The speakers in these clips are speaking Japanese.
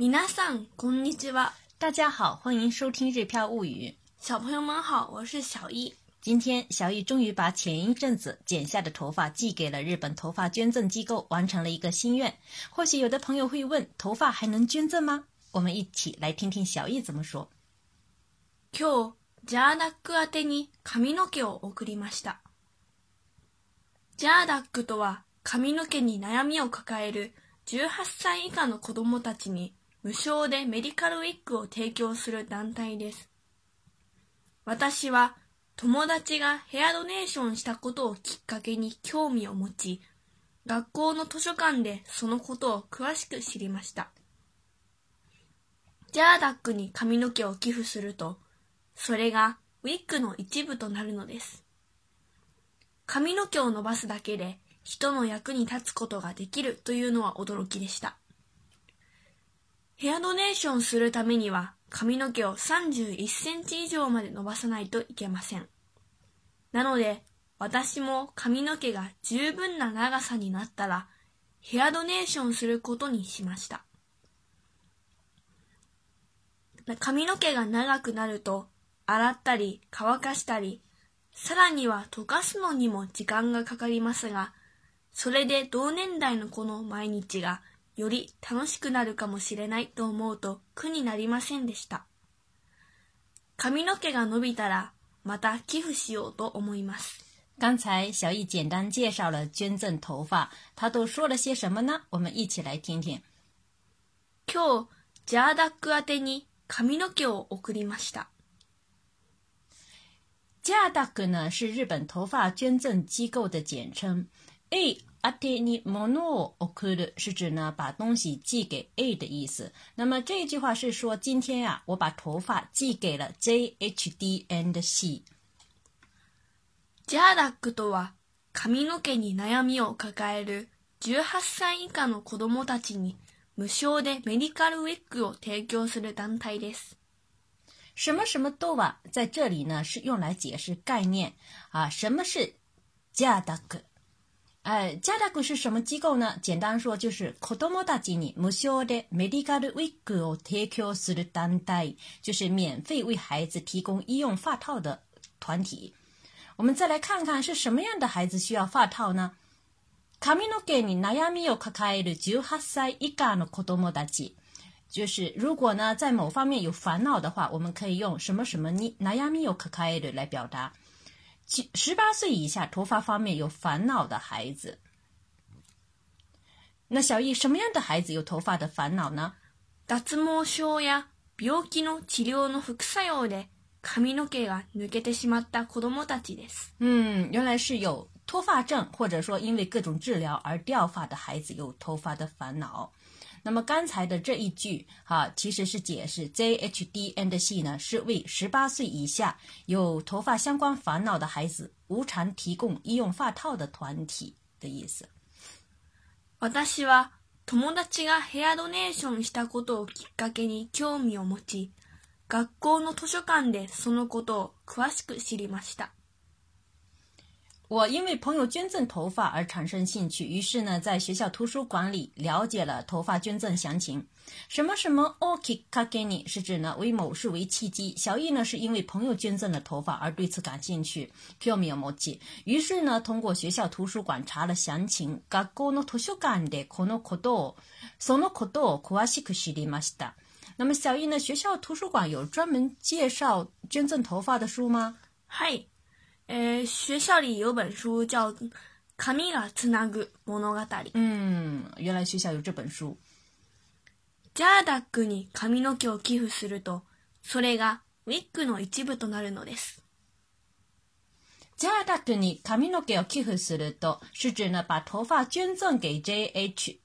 皆さんこんにちは。大家好，欢迎收听《日飘物语》。小朋友们好，我是小易。今天，小易终于把前一阵子剪下的头发寄给了日本头发捐赠机构，完成了一个心愿。或许有的朋友会问：头发还能捐赠吗？我们一起来听听小易怎么说。今日ジャーダック宛てに髪の毛を送りました。ジャーダックとは髪の毛に悩みを抱える18歳以下の子供たちに 無償でメディカルウィッグを提供する団体です。私は友達がヘアドネーションしたことをきっかけに興味を持ち、学校の図書館でそのことを詳しく知りました。ジャーダックに髪の毛を寄付すると、それがウィッグの一部となるのです。髪の毛を伸ばすだけで人の役に立つことができるというのは驚きでした。ヘアドネーションするためには髪の毛を31センチ以上まで伸ばさないといけません。なので、私も髪の毛が十分な長さになったら、ヘアドネーションすることにしました。髪の毛が長くなると、洗ったり乾かしたり、さらには溶かすのにも時間がかかりますが、それで同年代の子の毎日がより楽しくなるかもしれないと思うと苦になりませんでした。髪の毛が伸びたらまた寄付しようと思います。刚才小易简单介绍了捐赠头发，他都说了些什么呢？我们一起来听听。今日、ジャーダック宛てに髪の毛を送りました。ジャーダック呢是日本头发捐赠机构的简称。A アテに物を送る是指呢把东西寄给 A 的意思。那么这一句话是说，今天呀、我把头发寄给了 J、H、D and C。ジャーダックとは髪の毛に悩みを抱える18歳以下の子供たちに無償でメディカルウィッグを提供する団体です。什么什么都啊，在这里呢是用来解释概念啊。什么是ジャーダック？呃，ジャーダック是什么机构呢？简单说就是子供たちに無償でメディカルウィッグを提供する団体，就是免费为孩子提供医用发套的团体。我们再来看看是什么样的孩子需要发套呢？髪の毛に悩みを抱える18歳以下の子供たち。就是如果呢在某方面有烦恼的话，我们可以用什么什么に悩みを抱える来表达。 十八岁以下头发方面有烦恼的孩子。那小易，什么样的孩子有头发的烦恼呢？脱毛症や病気の治療の副作用で髪の毛が抜けてしまった子供たちです。嗯，原来是有脱发症，或者说因为各种治疗而掉发的孩子有头发的烦恼。 那么刚才的这一句哈、其实是解释 J、H、D and C 呢，是为十八岁以下有头发相关烦恼的孩子无偿提供医用发套的团体的意思。私は友達がヘアドネーションしたことをきっかけに興味を持ち、学校の図書館でそのことを詳しく知りました。 我因为朋友捐赠头发而产生兴趣，于是呢，在学校图书馆里了解了头发捐赠详情。什么什么 oki kageni 是指呢为某事为契机。小易呢是因为朋友捐赠了头发而对此感兴趣 k y o m i o mochi。于是呢，通过学校图书馆查了详情。学校の図書館でこのことをそのことを詳しく知りました。那么小易呢，学校图书馆有专门介绍捐赠头发的书吗？はい。 えー、学校里有本书叫《髪がつなぐ物語》。嗯，原来学校有这本书。ジャーダックに髪の毛を寄付すると、それがウィッグの一部となるのです。ジャーダックに髪の毛を寄付すると，是指呢把头发捐赠给 J、H、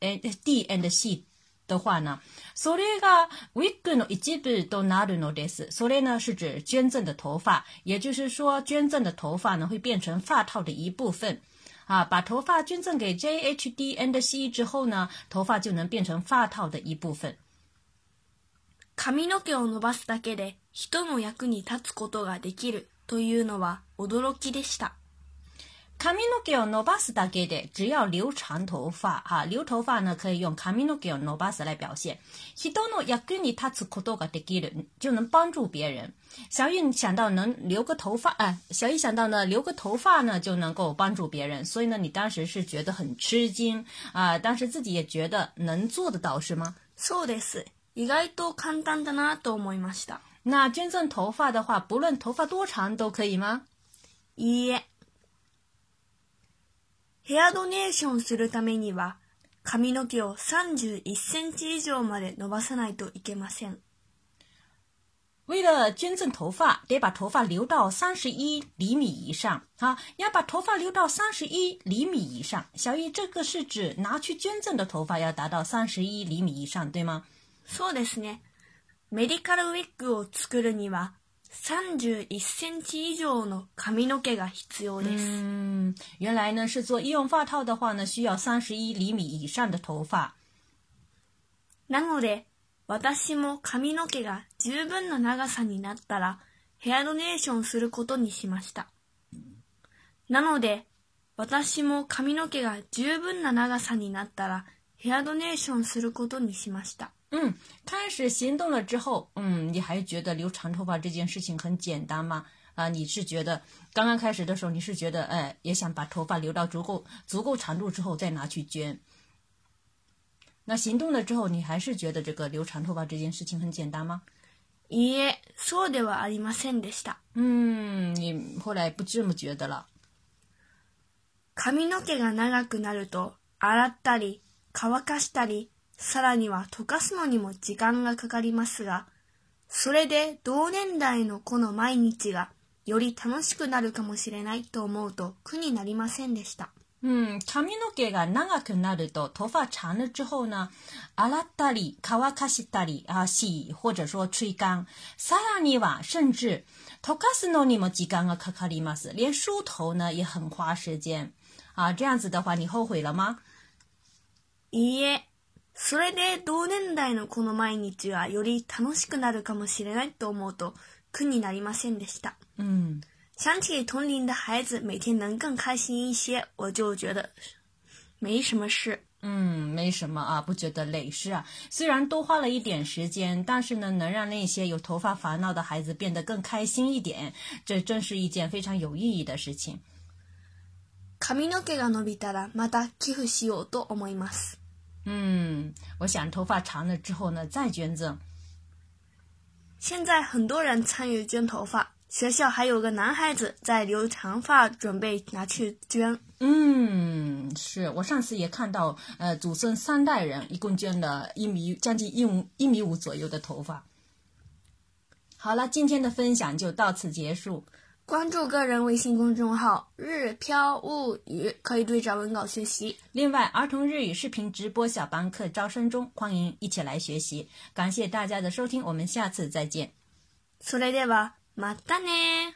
D and C 的话呢，それがウィッグの一部となるのです。それ呢是指捐赠的头发，也就是说捐赠的头发呢会变成发套的一部分。啊，把头发捐赠给 J、H、D and C 之后呢，头发就能变成发套的一部分。髪の毛を伸ばすだけで人の役に立つことができるというのは驚きでした。髪の毛を伸ばすだけで，只要留长头发哈，留头发呢可以用髪の毛を伸ばす来表现。人の役に立つことができる，就能帮助别人。小玉想到能留个头发，哎，小玉想到呢留个头发呢就能够帮助别人，所以呢你当时是觉得很吃惊啊，当时自己也觉得能做得到是吗？そうです。意外と簡単だなと思いました。那捐赠头发的话，不论头发多长都可以吗？いいえ。 ヘアドネーションするためには、髪の毛を31センチ以上まで伸ばさないといけません。为了捐赠头发，得把头发留到三十一厘米以上。好，要把头发留到三十一厘米以上。小易，这个是指拿去捐赠的头发要达到三十一厘米以上，对吗？そうですね。メディカルウィッグを作るには31センチ以上の髪の毛が必要です。嗯，原来呢是做医用发套的话呢，需要三十一厘米以上的头发。なので、私も髪の毛が十分な長さになったら、ヘアドネーションすることにしました。なので、私も髪の毛が十分な長さになったら、ヘアドネーションすることにしました。嗯，开始行动了之后，嗯，你还觉得留长头发这件事情很简单吗？啊，你是觉得刚刚开始的时候，你是觉得，哎，也想把头发留到足够足够长度之后再拿去捐。那行动了之后，你还是觉得这个留长头发这件事情很简单吗？いいえ、そうではありませんでした。嗯，你后来不这么觉得了。髪の毛が長くなると洗ったり乾かしたり。 さらには溶かすのにも時間がかかりますが、それで同年代の子の毎日がより楽しくなるかもしれないと思うと苦になりませんでした。嗯，髪の毛が長くなると，头发长了之后呢，洗ったり乾かしたり啊洗或者说吹干，さらには甚至溶かすのにも時間がかかります。连梳头呢也很花时间啊。这样子的话，你后悔了吗？いいえ。それで同年代のこの毎日はより楽しくなるかもしれないと思うと苦になりませんでした。嗯，想起同龄的孩子每天能更开心一些，我就觉得没什么事。嗯，没什么啊，不觉得累是啊。虽然多花了一点时间，但是呢，能让那些有头发烦恼的孩子变得更开心一点，这真是一件非常有意义的事情。髪の毛が伸びたらまた寄付しようと思います。嗯，我想头发长了之后呢，再捐赠。现在很多人参与捐头发，学校还有个男孩子在留长发，准备拿去捐。嗯，是我上次也看到，呃，祖孙三代人一共捐了一米将近一五一米五左右的头发。好了，今天的分享就到此结束。关注个人微信公众号“日飘物语”，可以对照文稿学习。另外，儿童日语视频直播小班课招生中，欢迎一起来学习。感谢大家的收听，我们下次再见。それではまたね。